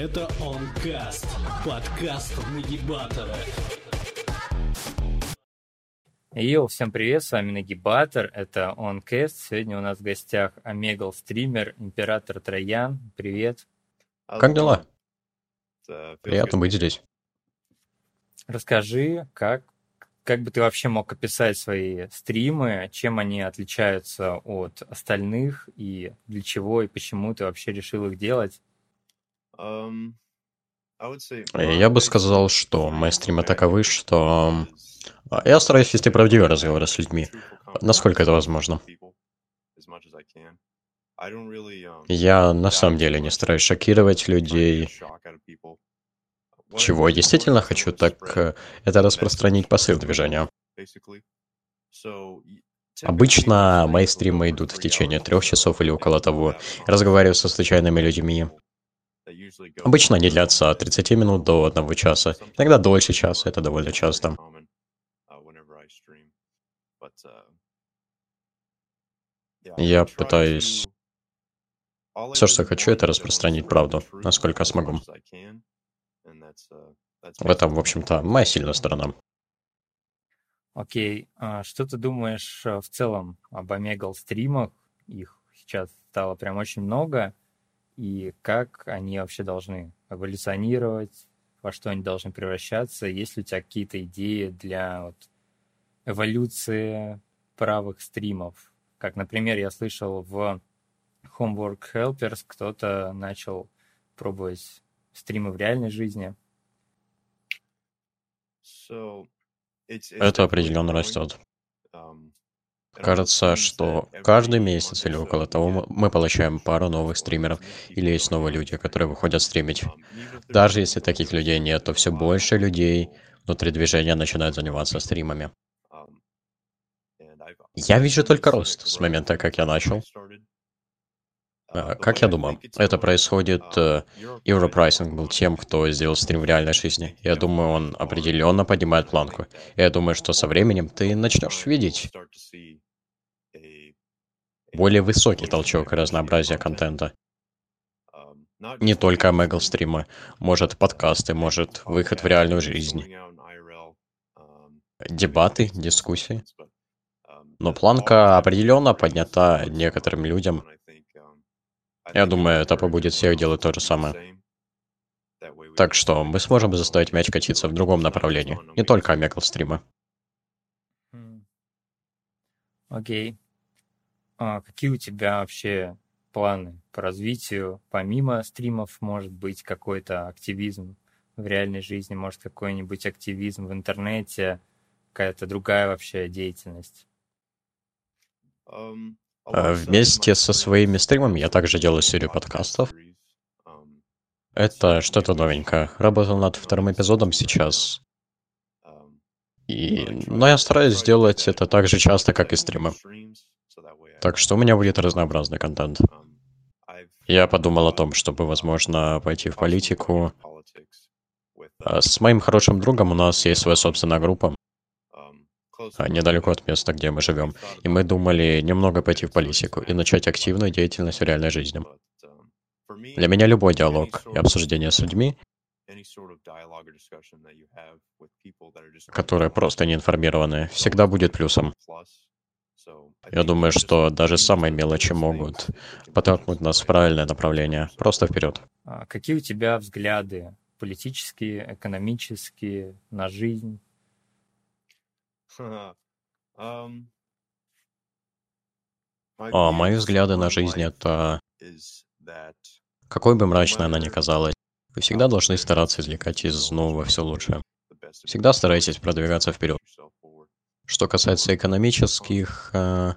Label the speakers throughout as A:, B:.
A: Это Онкаст, подкаст Нагибатора.
B: Йоу, всем привет, с вами Нагибатор, это OnCast. Сегодня у нас в гостях Омегал стример, Император Троян. Привет.
C: Как дела? Приятно быть здесь.
B: Расскажи, как, как бы ты вообще мог описать свои стримы, чем они отличаются от остальных, и для чего и почему ты вообще решил их делать?
C: Um, Я бы сказал, что мои стримы таковы, что а, я стараюсь вести правдивые разговоры с людьми, насколько это возможно. Я на самом деле не стараюсь шокировать людей. Чего я действительно хочу, так э, это распространить посыл движения. Обычно мои стримы идут в течение трех часов или около того. Разговариваю со случайными людьми. Обычно они длятся от 30 минут до одного часа. Иногда дольше часа, это довольно часто. Я пытаюсь... Все, что хочу, это распространить правду, насколько смогу. В этом, в общем-то, моя сильная сторона.
B: Окей, а что ты думаешь э, в целом об Омегал стримах? Их сейчас стало прям очень много. И как они вообще должны эволюционировать, во что они должны превращаться? Есть ли у тебя какие-то идеи для вот, эволюции правых стримов? Как, например, я слышал в Homework Helpers кто-то начал пробовать стримы в реальной жизни.
C: Это определенно растет. Um, Кажется, что каждый месяц или около того мы получаем пару новых стримеров, или есть новые люди, которые выходят стримить. Даже если таких людей нет, то все больше людей внутри движения начинают заниматься стримами. Я вижу только рост с момента, как я начал. А, как я думаю, это происходит... Э, Европрайсинг был тем, кто сделал стрим в реальной жизни. Я думаю, он определенно поднимает планку. Я думаю, что со временем ты начнешь видеть более высокий толчок и разнообразие контента. Не только Мэгл стримы, может подкасты, может выход в реальную жизнь. Дебаты, дискуссии. Но планка определенно поднята некоторым людям, я думаю, это побудет всех делать то же самое. Так что мы сможем заставить мяч катиться в другом направлении, не только Омегл стрима.
B: Окей. Okay. А какие у тебя вообще планы по развитию? Помимо стримов, может быть, какой-то активизм в реальной жизни, может, какой-нибудь активизм в интернете, какая-то другая вообще деятельность?
C: Um, Э, вместе со своими стримами я также делаю серию подкастов. Это что-то новенькое. Работал над вторым эпизодом сейчас. И... Но я стараюсь сделать это так же часто, как и стримы. Так что у меня будет разнообразный контент. Я подумал о том, чтобы, возможно, пойти в политику. А с моим хорошим другом у нас есть своя собственная группа. А, недалеко от места, где мы живем. И мы думали немного пойти в политику и начать активную деятельность в реальной жизни. Для меня любой диалог и обсуждение с людьми, которые просто не информированы, всегда будет плюсом. Я думаю, что даже самые мелочи могут подтолкнуть нас в правильное направление. Просто вперед.
B: А какие у тебя взгляды политические, экономические, на жизнь?
C: А мои взгляды на жизнь — это... Какой бы мрачной она ни казалась, вы всегда должны стараться извлекать из нового все лучшее. Всегда старайтесь продвигаться вперед. Что касается экономических... Э,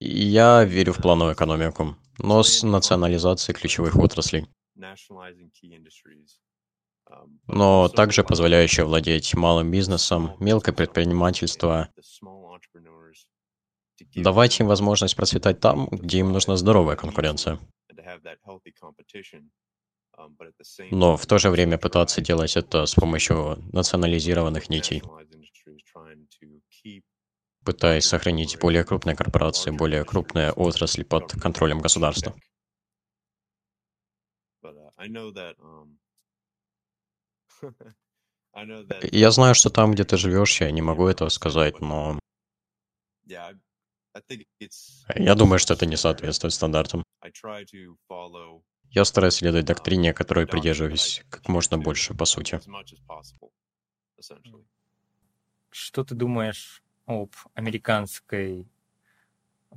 C: я верю в плановую экономику, но с национализацией ключевых отраслей но также позволяющая владеть малым бизнесом, мелкое предпринимательство, давать им возможность процветать там, где им нужна здоровая конкуренция. Но в то же время пытаться делать это с помощью национализированных нитей, пытаясь сохранить более крупные корпорации, более крупные отрасли под контролем государства. Я знаю, что там, где ты живешь, я не могу этого сказать, но я думаю, что это не соответствует стандартам. Я стараюсь следовать доктрине, которой придерживаюсь как можно больше, по сути.
B: Что ты думаешь об американской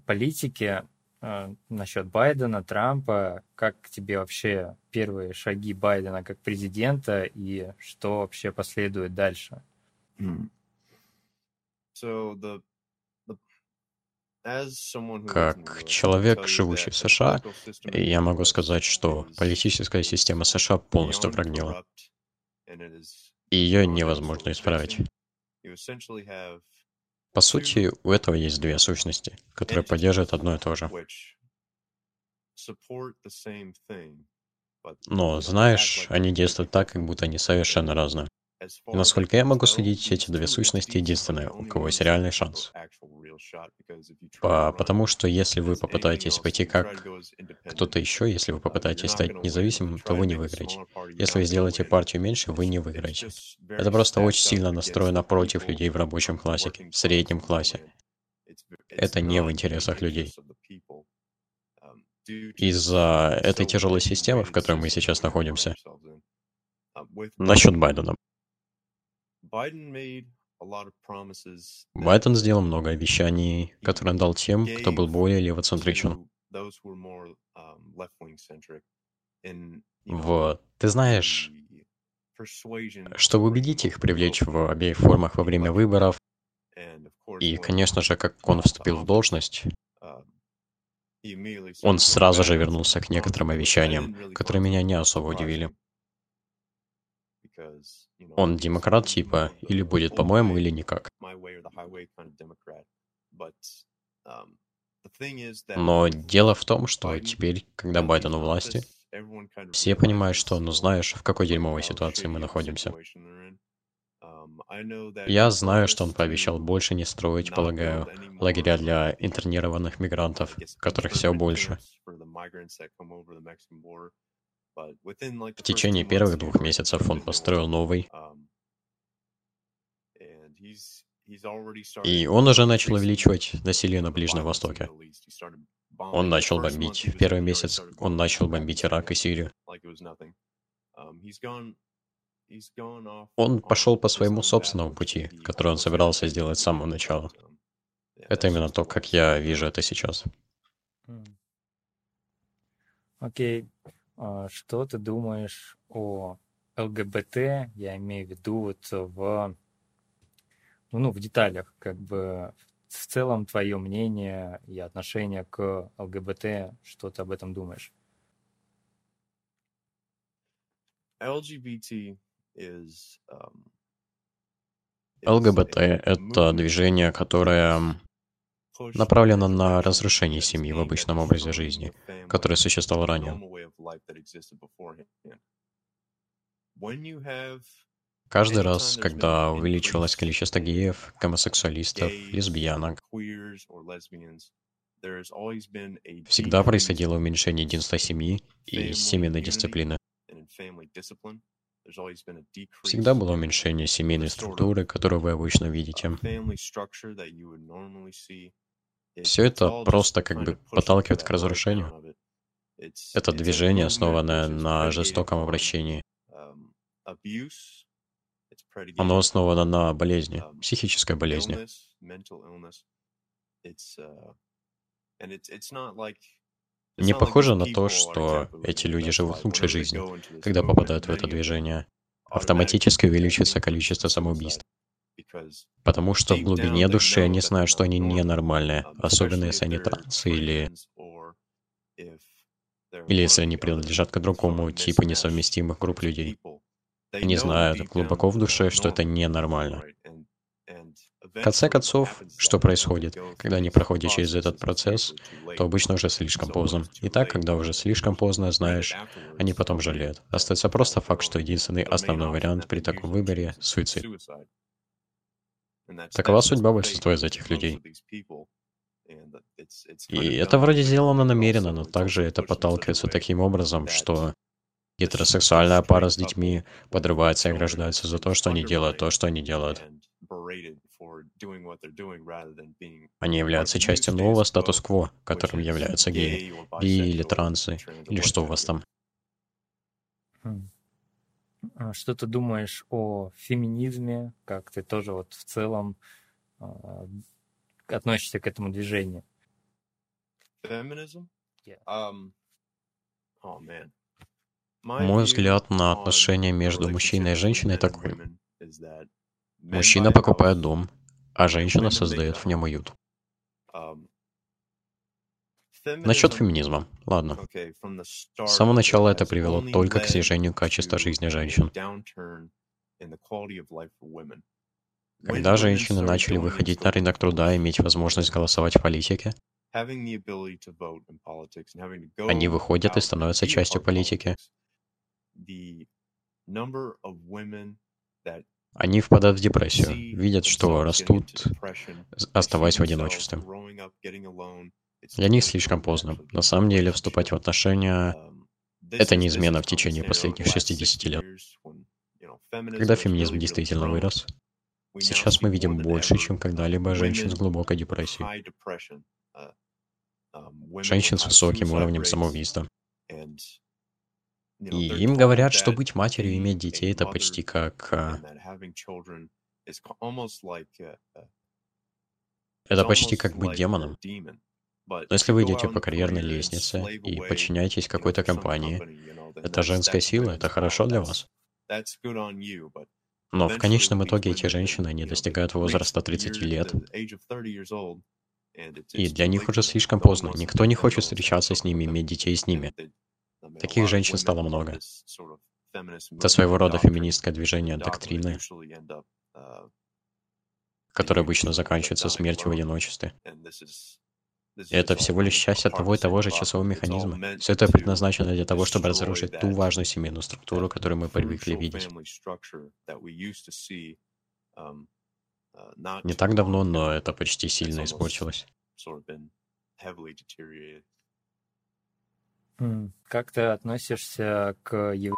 B: политике насчет Байдена, Трампа? Как тебе вообще первые шаги Байдена как президента и что вообще последует дальше?
C: So the как человек, живущий в США, я могу сказать, что политическая система США полностью прогнила. И ее невозможно исправить. По сути, у этого есть две сущности, которые поддерживают одно и то же. Но, знаешь, они действуют так, как будто они совершенно разные. И насколько я могу судить, эти две сущности единственные, у кого есть реальный шанс. По, потому что если вы попытаетесь пойти как кто-то еще, если вы попытаетесь стать независимым, то вы не выиграете. Если вы сделаете партию меньше, вы не выиграете. Это просто очень сильно настроено против людей в рабочем классе, в среднем классе. Это не в интересах людей. Из-за этой тяжелой системы, в которой мы сейчас находимся, насчет Байдена. Байден сделал много обещаний, которые он дал тем, кто был более левоцентричен. Вот. Ты знаешь, чтобы убедить их привлечь в обеих формах во время выборов, и, конечно же, как он вступил в должность, он сразу же вернулся к некоторым обещаниям, которые меня не особо удивили. Он демократ типа, или будет по-моему, или никак. Но дело в том, что теперь, когда Байден у власти, все понимают, что, ну знаешь, в какой дерьмовой ситуации мы находимся. Я знаю, что он пообещал больше не строить, полагаю, лагеря для интернированных мигрантов, которых все больше. В течение первых двух месяцев он построил новый. Um, И он уже начал увеличивать насилие на Ближнем Востоке. Он начал бомбить. В первый месяц он начал бомбить Ирак и Сирию. Um, он пошел по своему собственному пути, который он собирался сделать с самого начала. Это именно то, как я вижу это сейчас.
B: Окей. Okay. А, что ты думаешь о ЛГБТ? Я имею в виду вот в, ну, в деталях, как бы в целом твое мнение и отношение к ЛГБТ, что ты об этом думаешь?
C: LGBT is, um, ЛГБТ — это движение, которое направлена на разрушение семьи в обычном образе жизни, который существовал ранее. Каждый раз, когда увеличивалось количество геев, гомосексуалистов, лесбиянок, всегда происходило уменьшение единства семьи и семейной дисциплины. Всегда было уменьшение семейной структуры, которую вы обычно видите. Все это просто как бы подталкивает к разрушению. Это движение, основанное на жестоком обращении. Оно основано на болезни, психической болезни. Не похоже на то, что эти люди живут лучшей жизнью, когда попадают в это движение. Автоматически увеличивается количество самоубийств. Потому что в глубине души они знают, что они ненормальные, особенно если они трансы или... Или если они принадлежат к другому типу несовместимых групп людей. Они знают глубоко в душе, что это ненормально. В конце концов, что происходит, когда они проходят через этот процесс, то обычно уже слишком поздно. И так, когда уже слишком поздно, знаешь, они потом жалеют. Остается просто факт, что единственный основной вариант при таком выборе — суицид. Такова судьба большинства из этих людей. И это вроде сделано намеренно, но также это подталкивается таким образом, что Гетеросексуальная пара с детьми подрывается и ограждается за то, что они делают то, что они делают. Они являются частью нового статус-кво, которым являются геи, би или трансы, или что у вас там.
B: А что ты думаешь о феминизме? Как ты тоже вот в целом а, относишься к этому движению?
D: Feminism?
B: Yeah.
D: Um, oh man.
C: Мой взгляд на отношения между мужчиной и женщиной такой. Мужчина покупает дом, а женщина создает в нем уют. Насчет феминизма. Ладно. С самого начала это привело только к снижению качества жизни женщин. Когда женщины начали выходить на рынок труда и иметь возможность голосовать в политике, они выходят и становятся частью политики. Они впадают в депрессию, видят, что растут, оставаясь в одиночестве. Для них слишком поздно. На самом деле, вступать в отношения — это неизменно в течение последних 60 лет. Когда феминизм действительно вырос, сейчас мы видим больше, чем когда-либо женщин с глубокой депрессией. Женщин с высоким уровнем самоубийства. И им говорят, что быть матерью и иметь детей — это почти как... а, Это почти как быть демоном. Но если вы идете по карьерной лестнице и подчиняетесь какой-то компании, это женская сила, это хорошо для вас. Но в конечном итоге эти женщины, они достигают возраста 30 лет, и для них уже слишком поздно. Никто не хочет встречаться с ними, иметь детей с ними. Таких женщин стало много. Это своего рода феминистское движение доктрины, которое обычно заканчивается смертью в одиночестве. Это всего лишь часть того и того же часового механизма. Все это предназначено для того, чтобы разрушить ту важную семейную структуру, которую мы привыкли видеть. Не так давно, но это почти сильно испортилось.
B: Как ты относишься к ев...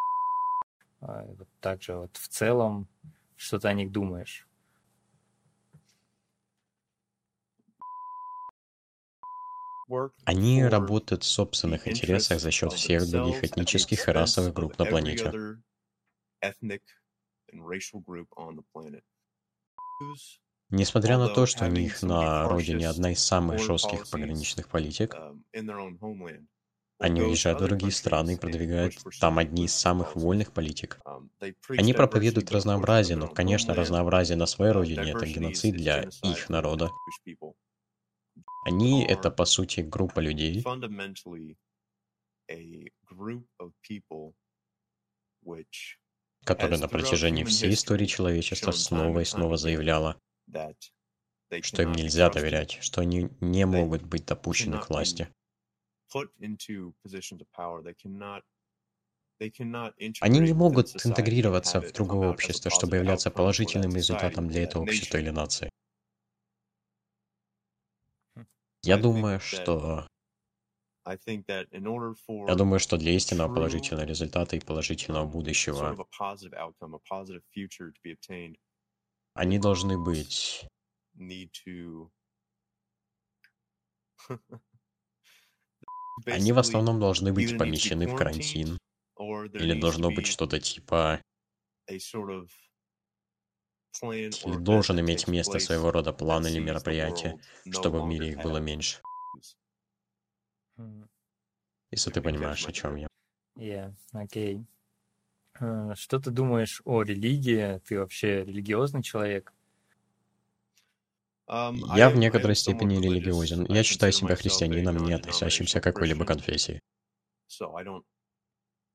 B: а, вот вот в целом, что ты о них думаешь?
C: Они работают в собственных интересах за счет всех других этнических и расовых групп на планете. Несмотря на то, что у них на родине одна из самых жестких пограничных политик, они уезжают в другие страны и продвигают там одни из самых вольных политик. Они проповедуют разнообразие, но, конечно, разнообразие на своей родине — это геноцид для их народа. Они — это, по сути, группа людей, которая на протяжении всей истории человечества снова и снова заявляла, что им нельзя доверять, что они не могут быть допущены к власти. Они не могут интегрироваться в другое общество, чтобы являться положительным результатом для этого общества или нации. Я думаю, что... Я думаю, что для истинного положительного результата и положительного будущего они должны быть... Они в основном должны быть помещены в карантин. Или должно быть что-то типа... Или должен иметь место своего рода план или мероприятие, чтобы в мире их было меньше. Если ты понимаешь, о чем я.
B: Yeah, окей. Okay. Что ты думаешь о религии? Ты вообще религиозный человек?
C: Um, я в некоторой степени религиозен. Я считаю себя христианином, не относящимся к какой-либо конфессии.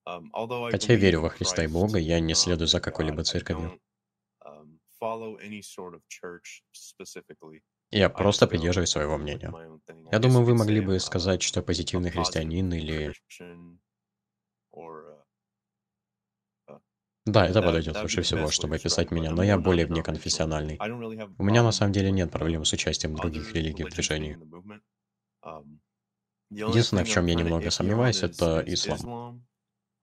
C: Um, Хотя я верю во Христа и Бога, я не следую за какой-либо церковью. Я просто придерживаюсь своего мнения. Я думаю, вы могли бы сказать, что позитивный христианин или... Да, это подойдет лучше всего, чтобы описать меня, но я более внеконфессиональный. У меня на самом деле нет проблем с участием других религий в движении. Единственное, в чем я немного сомневаюсь, это ислам.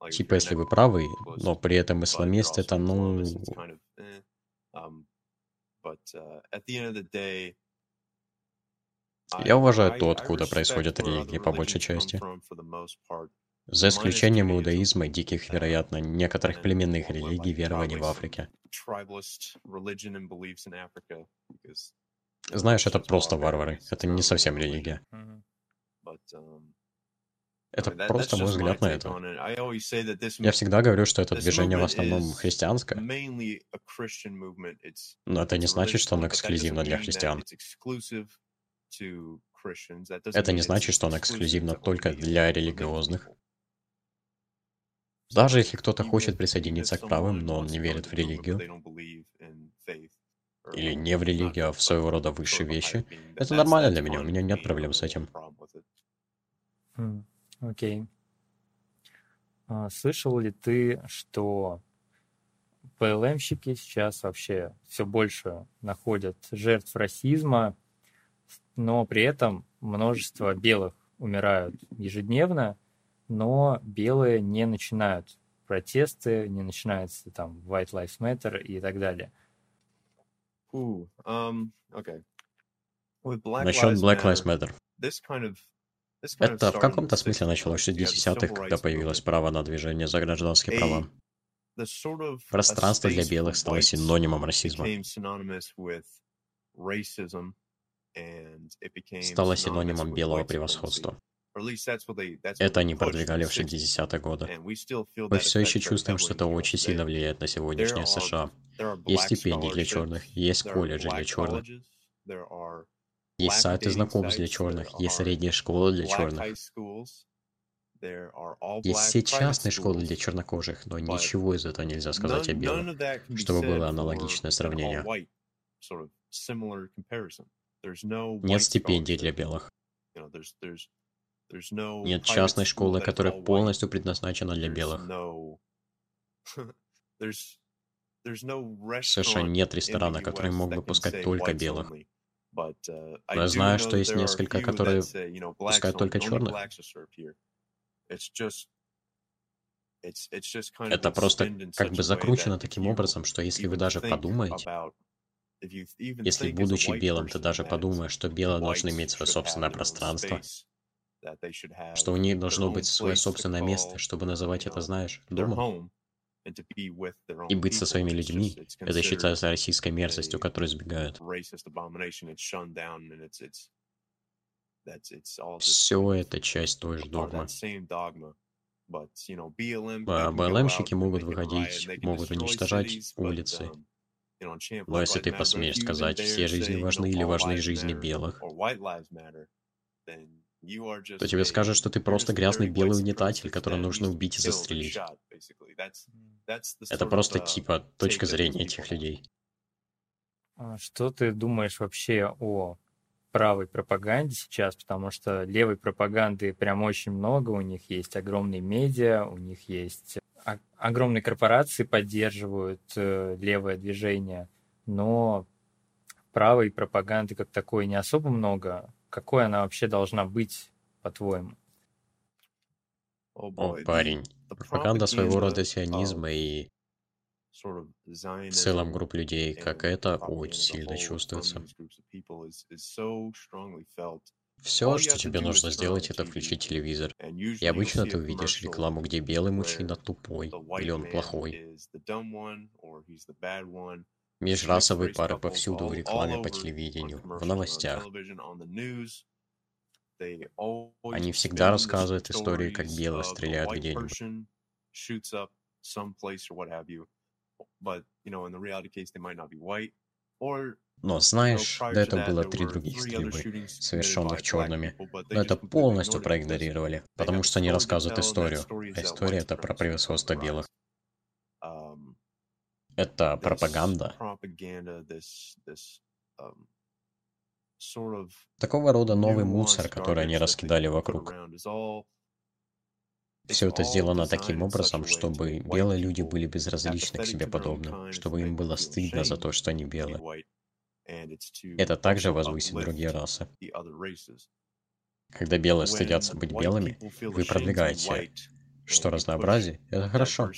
C: Типа, если вы правый, но при этом исламист это, ну... Я уважаю то, откуда происходят религии, по большей части. За исключением иудаизма, диких, вероятно, некоторых племенных религий, верований в Африке. Знаешь, это просто варвары. Это не совсем религия. Это просто мой взгляд на это. Я всегда говорю, что это движение в основном христианское. Но это не значит, что оно эксклюзивно для христиан. Это не значит, что оно эксклюзивно только для религиозных. Даже если кто-то хочет присоединиться к правым, но он не верит в религию, или не в религию, а в своего рода высшие вещи, это нормально для меня, у меня нет проблем с этим.
B: Окей. А, слышал ли ты, что ПЛМщики сейчас вообще все больше находят жертв расизма, но при этом множество белых умирают ежедневно, но белые не начинают протесты, не начинается там White Lives Matter и так далее.
D: Ooh, um, okay. With Black
C: Насчет
D: Lives
C: Black Lives
D: Matter,
C: Matter.
D: this kind of
C: Это в каком-то смысле
D: 60s,
C: началось в
D: you had the
C: 60-х,
D: civil
C: когда появилось право на движение за гражданские права. Пространство для белых стало синонимом расизма. Стало синонимом белого превосходства. Это они продвигали в
D: 60s.
C: 60-е годы. Мы все еще чувствуем, что это очень сильно влияет на сегодняшнее США. Есть стипендии для черных, есть колледжи для черных, есть сайты знакомств для черных, есть
D: are
C: средние школы для черных, есть все частные школы для чернокожих, но ничего из этого нельзя сказать о белых, чтобы было аналогичное сравнение. Нет стипендий для белых. Нет частной школы, которая полностью предназначена для белых. Совершенно
D: restaurant
C: нет ресторана, который мог бы пускать только белых.
D: Uh,
C: Но я знаю, что есть несколько, которые пускают только черных. Это просто как бы закручено таким образом, что если вы даже подумаете, если будучи белым, ты даже подумаешь, что белые должны иметь свое собственное пространство, что у них должно быть свое собственное место, чтобы называть это, знаешь, домом, и быть со своими людьми, это считается российской мерзостью, которую избегают. Все это часть той же догмы. А БЛМщики могут выходить, могут уничтожать улицы.
D: um,
C: Но если ты посмеешь сказать, все жизни важны или важны жизни белых, то тебе скажут, что ты просто грязный белый
D: supremacist
C: которого нужно убить и застрелить. Это просто
D: uh,
C: типа точка зрения этих людей.
B: А Что ты думаешь вообще о правой пропаганде сейчас? Потому что левой пропаганды прям очень много, у них есть огромные медиа, у них есть огромные корпорации поддерживают э, левое движение, но правой пропаганды как такой не особо много. Какой она вообще должна быть, по-твоему?
D: Oh
C: О,
D: the
C: парень, пропаганда своего рода сионизма и в целом групп людей, как это, очень сильно чувствуется. Все, что тебе нужно сделать, это включить телевизор. И обычно ты увидишь рекламу, где белый мужчина тупой, или он плохой. Межрасовые пары повсюду в рекламе по телевидению, в новостях. Они всегда рассказывают истории, как белые стреляют где-нибудь. Но знаешь, до этого было три других стрельбы, совершенных черными. Но это полностью проигнорировали, потому что они рассказывают историю. А история это про превосходство белых.
D: Um,
C: Это пропаганда.
D: propaganda, this this um, sort of
C: Такого рода новый мусор, который они раскидали вокруг. Все это сделано таким образом, чтобы белые люди были безразличны к себе подобным, чтобы им было стыдно за то, что они белые. Это также возвысит другие расы. Когда белые стыдятся быть белыми, вы продвигаете что разнообразие — это хорошо.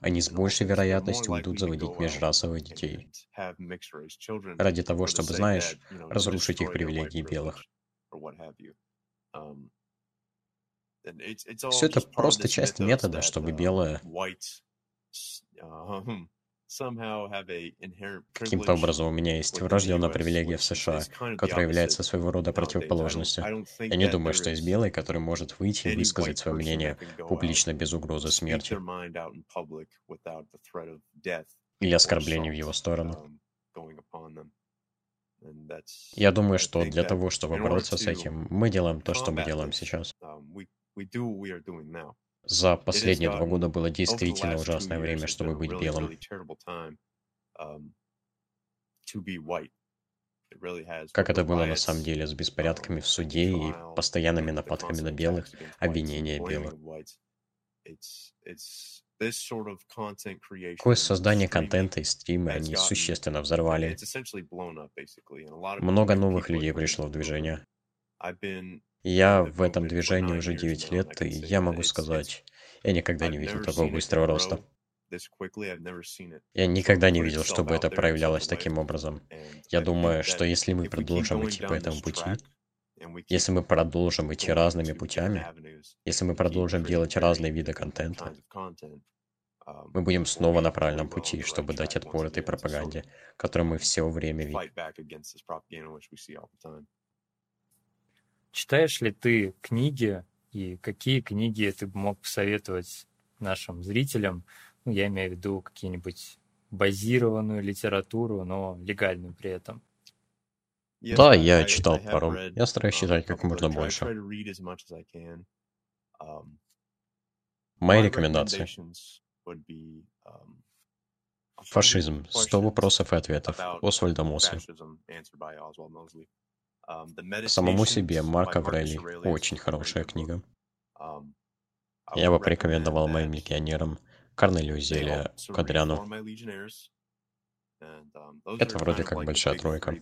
C: Они с большей вероятностью будут заводить межрасовых детей. Ради того, чтобы, знаешь, разрушить их привилегии белых. Все это просто часть метода, чтобы белые Каким-то образом у меня есть врожденная привилегия в США, которая является своего рода противоположностью. Я не думаю, что есть белый, который может выйти и высказать свое мнение публично без угрозы смерти или оскорблений в его сторону. Я думаю, что для того, чтобы бороться с этим, мы делаем то, что мы делаем сейчас. За последние два года было действительно ужасное время, чтобы быть белым. Um, как это было на самом деле с беспорядками в суде и постоянными нападками на белых, обвинения белых. Такое создание контента и стримы они существенно взорвали. Много новых людей пришло в движение. Я в этом движении уже 9 лет, и я могу сказать, я никогда не видел такого быстрого роста. Я никогда не видел, чтобы это проявлялось таким образом. Я думаю, что если мы продолжим идти по этому пути, если мы продолжим идти разными путями, если мы продолжим делать разные виды контента, мы будем снова на правильном пути, чтобы дать отпор этой пропаганде, которую мы все время видим.
B: Читаешь ли ты книги и какие книги ты бы мог посоветовать нашим зрителям? Ну, я имею в виду какие-нибудь базированную литературу, но легальную при этом.
C: Да, я читал пару. Я стараюсь читать как можно больше. Мои рекомендации. Фашизм. 100 вопросов и ответов. Освальда Мосли. Um, Самому себе Марк Аврелий. Очень хорошая книга. Um, Я бы порекомендовал моим легионерам Корнелию Зелия, Кадряну. Um, Это вроде как большая тройка.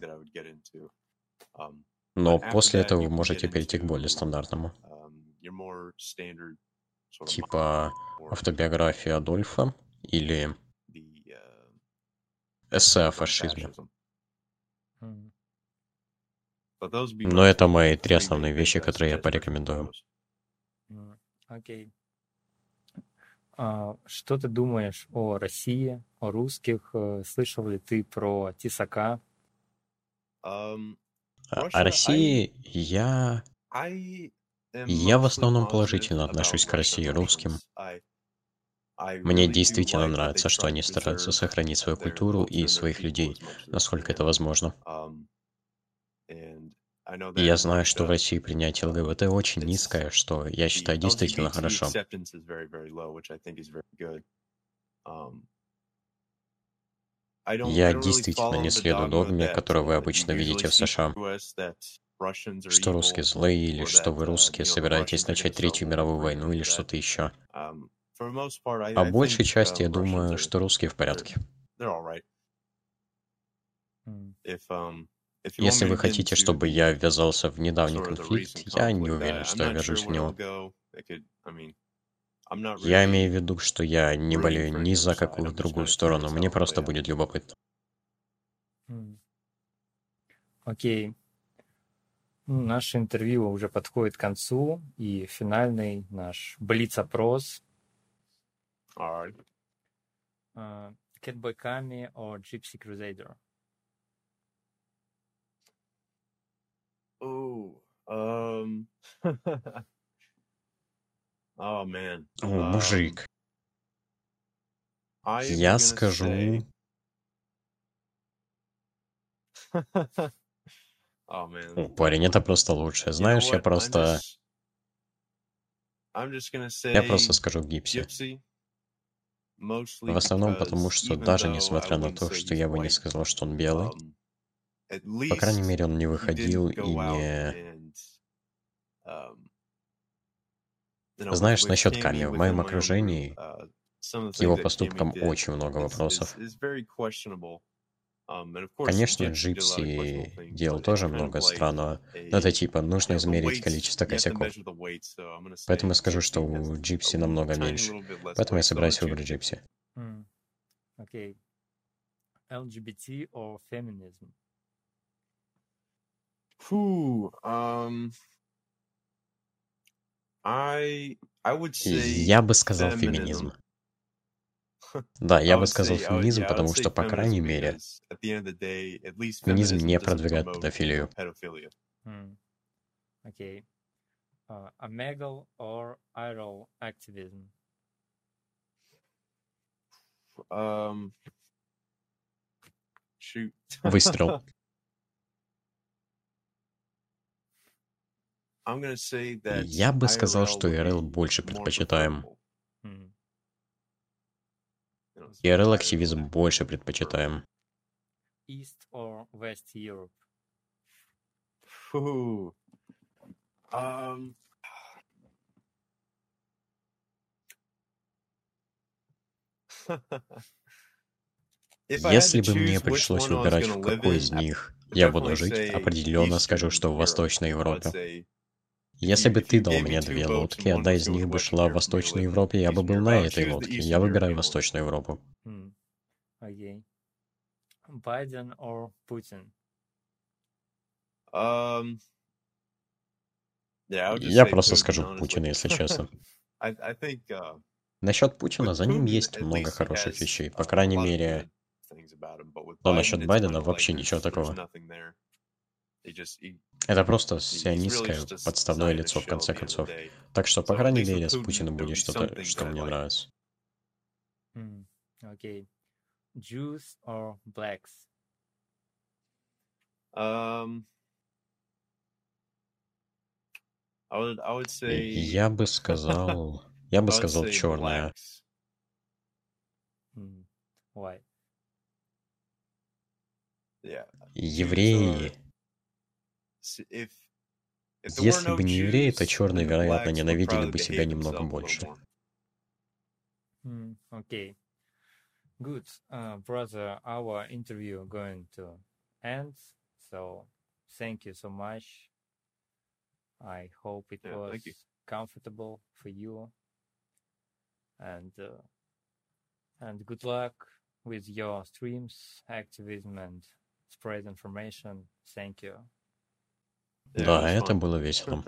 C: Но после этого вы можете перейти к более стандартному. Типа автобиография Адольфа или uh, эссе о фашизме. Но это мои три основные вещи, которые я порекомендую.
B: Окей. А, что ты думаешь о России, о русских? Э, слышал ли ты про Тисака?
C: Um, о России я... Я в основном положительно отношусь к России русским. Мне действительно нравится, что они стараются сохранить свою культуру и своих людей, насколько это возможно. Я знаю, что в России принятие ЛГБТ очень низкое, что я считаю действительно хорошо. Um, я действительно не следую догме, которую вы обычно видите в США, что русские злые, или что вы русские собираетесь начать Третью мировую войну, или что-то еще. Um, По большей части я думаю, что русские в порядке. Если вы хотите, чтобы я ввязался в недавний конфликт, я не уверен, что я вяжусь в него. Я имею в виду, что я не болею ни за какую другую сторону, мне просто будет любопытно.
B: Окей. Okay. Ну, наше интервью уже подходит к концу, и финальный наш блиц-опрос.
D: Alright.
B: Uh, Catboy Kami or Gypsy Crusader?
D: Oh, um. oh man.
C: О, мужик.
D: Um,
C: Я скажу...
D: say- oh man.
C: О, парень, это просто лучше.
D: You know
C: Знаешь, я
D: what? I'm
C: просто...
D: just. I'm just
C: Я просто скажу Гипси.
D: Gypsy.
C: В основном потому, что даже несмотря на то, что я бы не сказал, что он белый,
D: um,
C: по крайней мере, он не выходил и не...
D: um,
C: Знаешь, насчет Ками, в моем окружении
D: uh,
C: к его поступкам очень много вопросов.
D: Um,
C: Конечно, Джипси делал тоже много странного. Но это типа нужно измерить количество косяков. Поэтому я скажу, что у Джипси намного меньше. Поэтому я собираюсь выбрать Джипси.
B: Hmm. Okay. LGBT or feminism?
D: Whew, um, I I would say
C: Я бы сказал
D: feminism.
C: феминизм. Да, я бы сказал феминизм,
D: yeah, I would
C: потому
D: say
C: что, по
D: feminism
C: крайней мере,
D: day,
C: феминизм
D: feminism
C: не
D: doesn't
C: продвигает
D: promote
C: педофилию.
D: pedophilia.
B: Hmm. Okay. Uh, Omegle or IRL activism?
D: Um, shoot.
C: Выстрел.
D: I'm gonna say that
C: Я бы сказал, что ИРЛ больше предпочитаем. ИРЛ
D: IRL
C: активизм больше предпочитаем.
B: East or West Europe?
D: Um.
C: Если бы мне пришлось выбирать, в какой из них я буду жить, определенно скажу, что в. Восточной Европе. Если бы ты дал мне две лодки, одна из них бы шла в
D: in
C: Европе, я бы был на этой лодке. Я выбираю. Восточную Европу.
B: Hmm.
D: Um, I would just
C: Я просто
D: Putin,
C: скажу. Путина, если честно.
D: I, I think, uh,
C: Насчет Путина, за ним есть много хороших вещей.
D: uh,
C: По крайней мере, но насчет Байдена вообще ничего такого. Это просто сионистское подставное лицо, в конце концов. Так что, по крайней мере, с Путиным будет что-то, что мне нравится.
B: Hmm. Okay. Jews or blacks?
D: Um, I would, I would say,
C: Я бы сказал... Я бы сказал.
B: Hmm.
D: Yeah.
C: Евреи... Если бы не евреи, то черные, вероятно, ненавидели бы себя немного больше.
B: Hmm. Okay. Good. Uh, brother, our interview going to end. So thank you so much. I hope it
D: Yeah,
B: was comfortable for you. And uh, and good luck with your streams, activism, and spread information. Thank you.
C: Да, это было весело.